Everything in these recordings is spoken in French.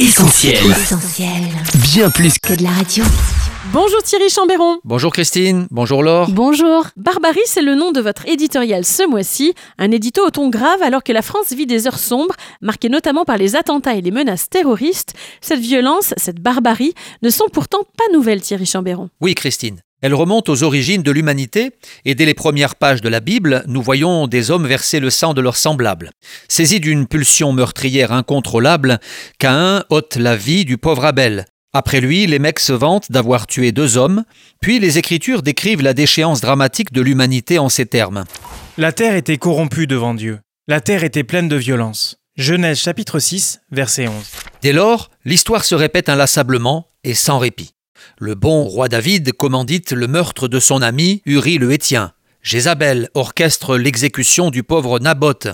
Essentiel. Essentiel. Bien plus que Que de la radio. Bonjour Thierry Chambéron. Bonjour Christine, bonjour Laure. Bonjour. Barbarie, c'est le nom de votre éditorial ce mois-ci. Un édito au ton grave alors que la France vit des heures sombres, marquées notamment par les attentats et les menaces terroristes. Cette violence, cette barbarie, ne sont pourtant pas nouvelles, Thierry Chambéron. Oui Christine, elle remonte aux origines de l'humanité et dès les premières pages de la Bible, nous voyons des hommes verser le sang de leurs semblables. Saisis d'une pulsion meurtrière incontrôlable, Caïn ôte la vie du pauvre Abel. Après lui, les mecs se vantent d'avoir tué deux hommes, puis les Écritures décrivent la déchéance dramatique de l'humanité en ces termes. La terre était corrompue devant Dieu. La terre était pleine de violence. Genèse chapitre 6, verset 11. Dès lors, l'histoire se répète inlassablement et sans répit. Le bon roi David commandite le meurtre de son ami Uri le Hétien. Jézabel orchestre l'exécution du pauvre Naboth.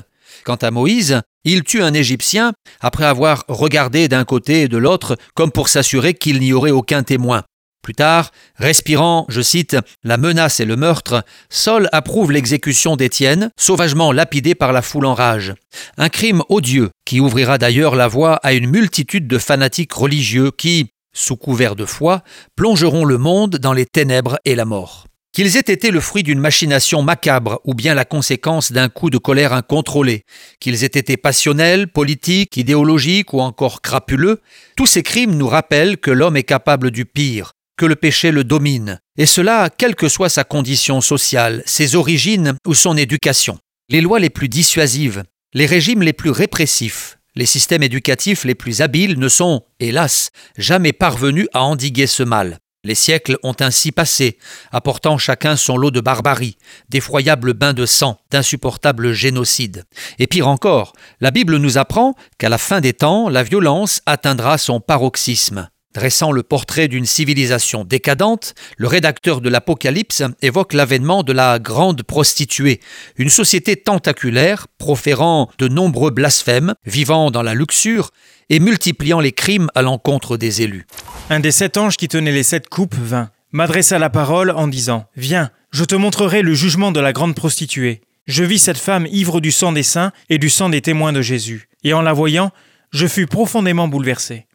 Quant à Moïse, il tue un Égyptien après avoir regardé d'un côté et de l'autre comme pour s'assurer qu'il n'y aurait aucun témoin. Plus tard, respirant, je cite, la menace et le meurtre, Saul approuve l'exécution d'Étienne, sauvagement lapidé par la foule en rage. Un crime odieux qui ouvrira d'ailleurs la voie à une multitude de fanatiques religieux qui, sous couvert de foi, plongeront le monde dans les ténèbres et la mort. Qu'ils aient été le fruit d'une machination macabre ou bien la conséquence d'un coup de colère incontrôlé, qu'ils aient été passionnels, politiques, idéologiques ou encore crapuleux, tous ces crimes nous rappellent que l'homme est capable du pire, que le péché le domine, et cela quelle que soit sa condition sociale, ses origines ou son éducation. Les lois les plus dissuasives, les régimes les plus répressifs, les systèmes éducatifs les plus habiles ne sont, hélas, jamais parvenus à endiguer ce mal. Les siècles ont ainsi passé, apportant chacun son lot de barbarie, d'effroyables bains de sang, d'insupportables génocides. Et pire encore, la Bible nous apprend qu'à la fin des temps, la violence atteindra son paroxysme. Dressant le portrait d'une civilisation décadente, le rédacteur de l'Apocalypse évoque l'avènement de la grande prostituée, une société tentaculaire, proférant de nombreux blasphèmes, vivant dans la luxure et multipliant les crimes à l'encontre des élus. Un des sept anges qui tenaient les sept coupes vint, m'adressa la parole en disant Viens, je te montrerai le jugement de la grande prostituée. Je vis cette femme ivre du sang des saints et du sang des témoins de Jésus. Et en la voyant, je fus profondément bouleversé.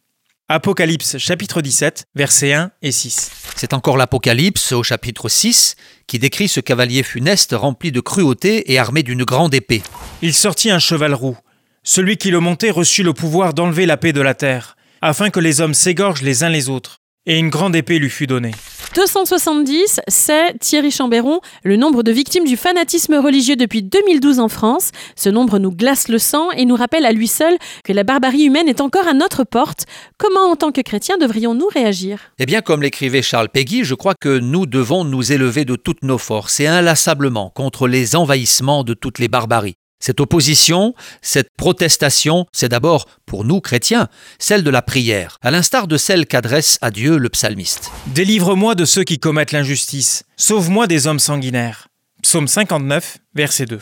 Apocalypse chapitre 17, versets 1 et 6. C'est encore l'Apocalypse au chapitre 6 qui décrit ce cavalier funeste rempli de cruauté et armé d'une grande épée. Il sortit un cheval roux. Celui qui le montait reçut le pouvoir d'enlever la paix de la terre, afin que les hommes s'égorgent les uns les autres. Et une grande épée lui fut donnée. 270, c'est, Thierry Chambéron, le nombre de victimes du fanatisme religieux depuis 2012 en France. Ce nombre nous glace le sang et nous rappelle à lui seul que la barbarie humaine est encore à notre porte. Comment, en tant que chrétiens, devrions-nous réagir? Eh bien, comme l'écrivait Charles Péguy, je crois que nous devons nous élever de toutes nos forces et inlassablement contre les envahissements de toutes les barbaries. Cette opposition, cette protestation, c'est d'abord, pour nous chrétiens, celle de la prière, à l'instar de celle qu'adresse à Dieu le psalmiste. Délivre-moi de ceux qui commettent l'injustice. Sauve-moi des hommes sanguinaires. Psaume 59, verset 2.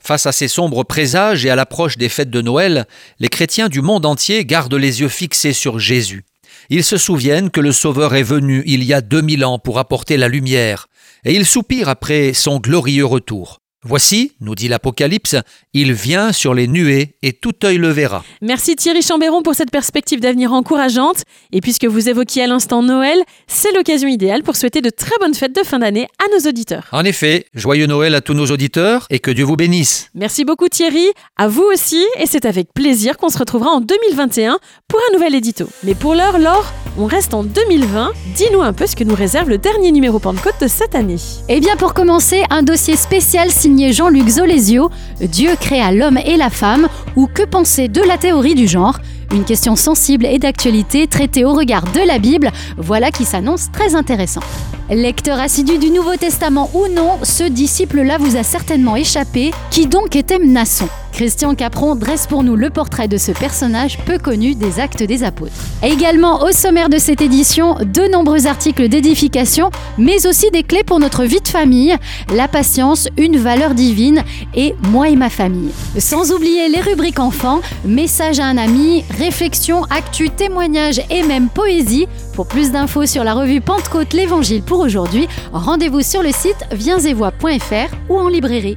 Face à ces sombres présages et à l'approche des fêtes de Noël, les chrétiens du monde entier gardent les yeux fixés sur Jésus. Ils se souviennent que le Sauveur est venu il y a 2000 ans pour apporter la lumière, et ils soupirent après son glorieux retour. Voici, nous dit l'Apocalypse, il vient sur les nuées et tout œil le verra. Merci Thierry Chambéron pour cette perspective d'avenir encourageante. Et puisque vous évoquiez à l'instant Noël, c'est l'occasion idéale pour souhaiter de très bonnes fêtes de fin d'année à nos auditeurs. En effet, joyeux Noël à tous nos auditeurs et que Dieu vous bénisse. Merci beaucoup Thierry, à vous aussi, et c'est avec plaisir qu'on se retrouvera en 2021 pour un nouvel édito. Mais pour l'heure, Laure, on reste en 2020. Dis-nous un peu ce que nous réserve le dernier numéro Pentecôte de cette année. Eh bien, pour commencer, un dossier spécial signé Jean-Luc Zolesio, Dieu créa l'homme et la femme, ou que penser de la théorie du genre? Une question sensible et d'actualité traitée au regard de la Bible, voilà qui s'annonce très intéressant. Lecteur assidu du Nouveau Testament ou non, ce disciple-là vous a certainement échappé. Qui donc était Mnasson Christian Capron dresse pour nous le portrait de ce personnage peu connu des actes des apôtres. Également au sommaire de cette édition, de nombreux articles d'édification, mais aussi des clés pour notre vie de famille, la patience, une valeur divine et moi et ma famille. Sans oublier les rubriques enfants, message à un ami, réflexion, actu, témoignage et même poésie. Pour plus d'infos sur la revue Pentecôte l'Évangile pour aujourd'hui, rendez-vous sur le site viensetvoix.fr ou en librairie.